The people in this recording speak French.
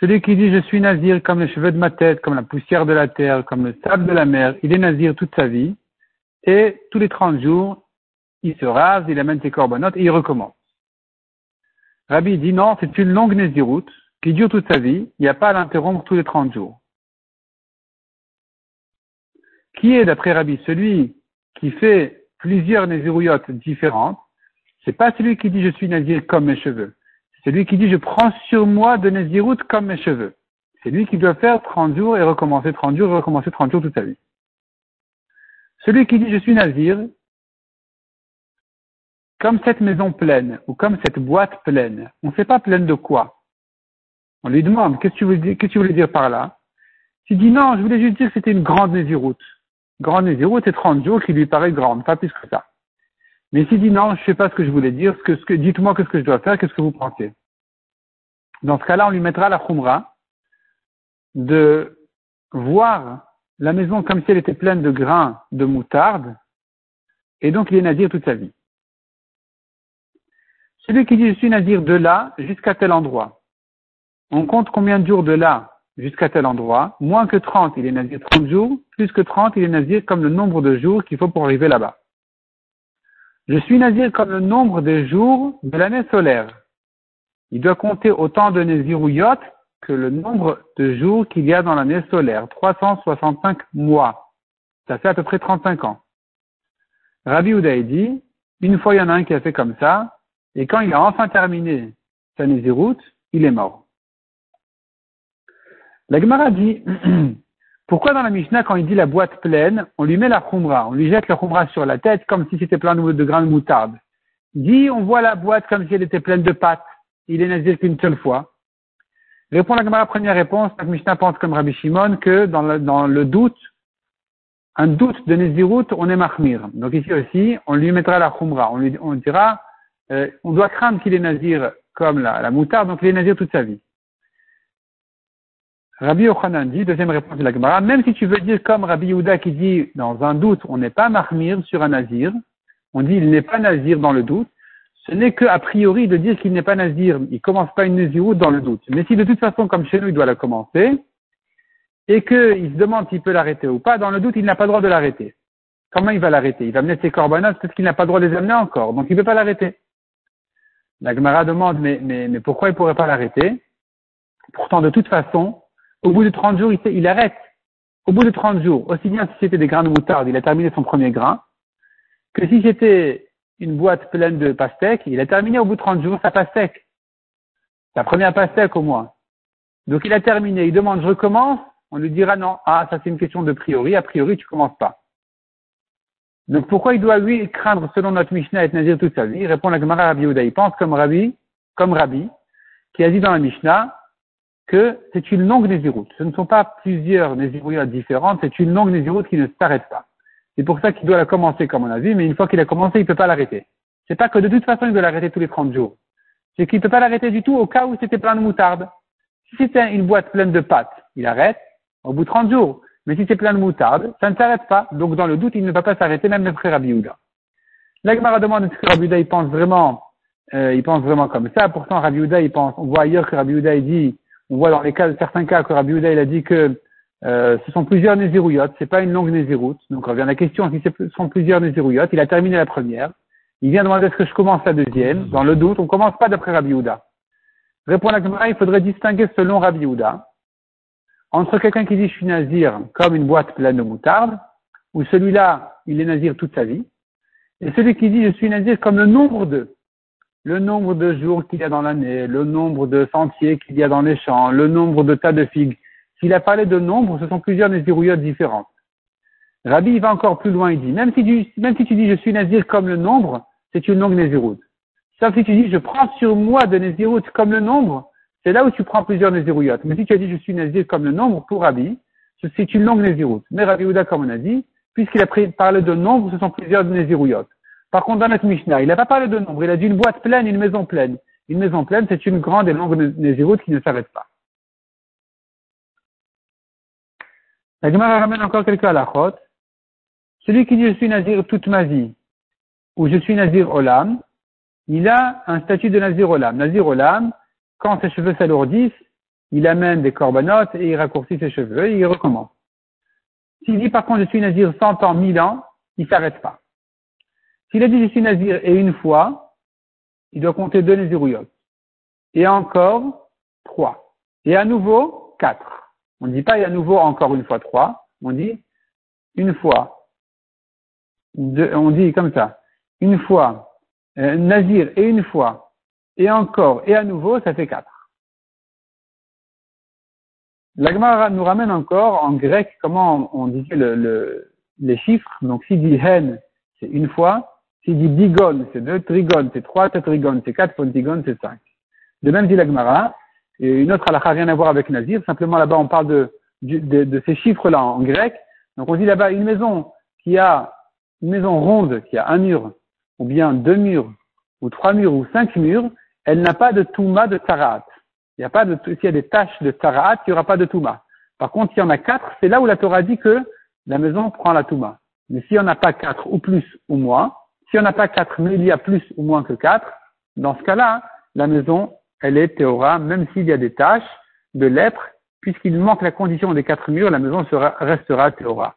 Celui qui dit je suis Nazir comme les cheveux de ma tête, comme la poussière de la terre, comme le sable de la mer, il est Nazir toute sa vie. Et tous les 30 jours, il se rase, il amène ses corbanotes et il recommence. Rabbi dit non, c'est une longue Naziroute qui dure toute sa vie. Il n'y a pas à l'interrompre tous les 30 jours. Qui est, d'après Rabbi, celui qui fait plusieurs Nazirouyotes différentes? C'est pas celui qui dit je suis nazir comme mes cheveux. C'est celui qui dit je prends sur moi de nazirout comme mes cheveux. C'est lui qui doit faire 30 jours et recommencer 30 jours et recommencer 30 jours toute sa vie. Celui qui dit je suis nazir, comme cette maison pleine ou comme cette boîte pleine, on ne sait pas pleine de quoi. On lui demande qu'est-ce que tu voulais dire, par là? Il dit non, je voulais juste dire que c'était une grande naziroute. Grande naziroute, c'est 30 jours qui lui paraît grande, pas plus que ça. Mais s'il dit non, je ne sais pas ce que je voulais dire, ce que, ce que, dites-moi qu'est-ce que je dois faire, qu'est-ce que vous pensez? Dans ce cas-là, on lui mettra la khumra de voir la maison comme si elle était pleine de grains de moutarde, et donc il est nazir toute sa vie. Celui qui dit je suis nazir de là jusqu'à tel endroit, on compte combien de jours de là jusqu'à tel endroit, moins que 30, il est nazir 30 jours, plus que 30, il est nazir comme le nombre de jours qu'il faut pour arriver là-bas. Je suis nazir comme le nombre des jours de l'année solaire. Il doit compter autant de Nézirouyot que le nombre de jours qu'il y a dans l'année solaire, 365 mois. Ça fait à peu près 35 ans. Rabbi Oudaï dit, une fois il y en a un qui a fait comme ça, et quand il a enfin terminé sa Néziroute, il est mort. La Gemara dit, Pourquoi dans la Mishnah, quand il dit la boîte pleine, on lui met la khumra, on lui jette la khumra sur la tête comme si c'était plein de, grains de moutarde? Dit, on voit la boîte comme si elle était pleine de pâtes. Il est nazir qu'une seule fois. Répond la première réponse, la Mishnah pense comme Rabbi Shimon que dans le, dans le doute, un doute de Nézirut, on est mahmir. Donc ici aussi, on lui mettra la khumra. On lui on dira, euh, on doit craindre qu'il est nazir comme la, la moutarde, donc il est nazir toute sa vie. Rabbi Yochanan dit, deuxième réponse de la Gemara, même si tu veux dire comme Rabbi Yehuda qui dit, dans un doute, on n'est pas marmir sur un nazir, on dit il n'est pas nazir dans le doute, ce n'est que a priori de dire qu'il n'est pas nazir, il commence pas une naziroute dans le doute. Mais si de toute façon, comme chez nous, il doit la commencer, et qu'il se demande s'il peut l'arrêter ou pas, dans le doute, il n'a pas le droit de l'arrêter. Comment il va l'arrêter? Il va mener ses corbanotes peut-être qu'il n'a pas le droit de les amener encore, donc il ne peut pas l'arrêter. La Gemara demande, mais, mais pourquoi il ne pourrait pas l'arrêter? Pourtant, de toute façon, au bout de 30 jours, il, arrête. Au bout de 30 jours, aussi bien si c'était des grains de moutarde, il a terminé son premier grain, que si c'était une boîte pleine de pastèques, il a terminé au bout de 30 jours sa pastèque. Sa première pastèque au moins. Donc il a terminé, il demande je recommence, on lui dira non, ah ça c'est une question de priori, a priori tu commences pas. Donc pourquoi il doit lui craindre selon notre Mishnah être nazir toute sa vie? Il répond la Gemara Rabbi Yehuda, il pense comme Rabbi, comme Rabbi, qui a dit dans la Mishnah, c'est une longue nésiroute. Ce ne sont pas plusieurs nésirouilles différentes, c'est une longue nésiroute qui ne s'arrête pas. C'est pour ça qu'il doit la commencer comme on a vu, mais une fois qu'il a commencé, il ne peut pas l'arrêter. C'est pas que de toute façon il doit l'arrêter tous les 30 jours. C'est qu'il ne peut pas l'arrêter du tout au cas où c'était plein de moutarde. Si c'était une boîte pleine de pâtes, il arrête au bout de 30 jours. Mais si c'est plein de moutarde, ça ne s'arrête pas. Donc dans le doute, il ne va pas s'arrêter, même le frère Rabbi L'Agmara demande est-ce que Rabbi il pense vraiment, euh, il pense vraiment comme ça? Pourtant Rabbi il pense, on voit ailleurs que Rabbi il dit, on voit dans les cas, certains cas que Rabbi Houda, il a dit que euh, ce sont plusieurs Nézirouyotes, c'est pas une longue Néziroute. Donc, on revient la question, si ce sont plusieurs Nézirouyotes, il a terminé la première. Il vient demander est-ce que je commence la deuxième. Dans le doute, on commence pas d'après Rabbi Houda. Répond la Gemara, il faudrait distinguer selon Rabbi Houda entre quelqu'un qui dit je suis nazir comme une boîte pleine de moutarde, ou celui-là, il est nazir toute sa vie, et celui qui dit je suis nazir comme le nombre d'eux le nombre de jours qu'il y a dans l'année, le nombre de sentiers qu'il y a dans les champs, le nombre de tas de figues. S'il a parlé de nombre, ce sont plusieurs nazirouillottes différentes. Rabbi, va encore plus loin, il dit, même si tu, dis je suis nazir comme le nombre, c'est une longue naziroute. Sauf si tu dis je prends sur moi de naziroute comme le nombre, c'est là où tu prends plusieurs nazirouillottes. Mais si tu as dit je suis nazir comme le nombre, pour Rabbi, c'est une longue naziroute. Mais Rabbi Ouda, comme on a dit, puisqu'il a parlé de nombre, ce sont plusieurs nazirouillottes. Par contre, dans notre Mishnah, il n'a pas parlé de nombre, il a dit une boîte pleine, une maison pleine. Une maison pleine, c'est une grande et longue Nézirut qui ne s'arrête pas. La Gemara ramène encore quelques halachot. Celui qui dit je suis nazir toute ma vie, ou je suis nazir olam, il a un statut de Nazir Olam. Nazir Olam, quand ses cheveux s'alourdissent, il amène des corbanotes et il raccourcit ses cheveux et il recommence. S'il dit par contre je suis Nazir 100 ans, 1000 ans, il s'arrête pas. S'il a dit je suis Nazir et une fois, il doit compter deux Nazirouyot. Et encore trois. Et à nouveau quatre. On ne dit pas et à nouveau encore une fois trois. On dit une fois. on dit comme ça. Une fois. Euh, nazir et une fois. Et encore et à nouveau, ça fait quatre. L'Agmara nous ramène encore en grec comment on, disait le, les chiffres. Donc s'il dit hen, c'est une fois. S'il dit digon, c'est deux trigones, c'est trois tétrigones, c'est quatre pontigones, c'est cinq. De même dit l'Agmara. Une autre halakha rien à voir avec Nazir. Simplement là-bas on parle de, de, de ces chiffres-là en grec. Donc on dit là-bas une maison qui a une maison ronde, qui a un mur, ou bien deux murs, ou trois murs, ou cinq murs, elle n'a pas de touma de tarat. Il n'y a pas de, s'il y a des taches de Taraat, il n'y aura pas de Touma. Par contre, s'il y en a quatre, c'est là où la Torah dit que la maison prend la Touma. Mais s'il n'y en a pas quatre ou plus ou moins, s'il n'y en a pas quatre, mais il y a plus ou moins que quatre, dans ce cas-là, la maison, elle est théora, même s'il y a des taches de lèpre, puisqu'il manque la condition des quatre murs, la maison restera théora.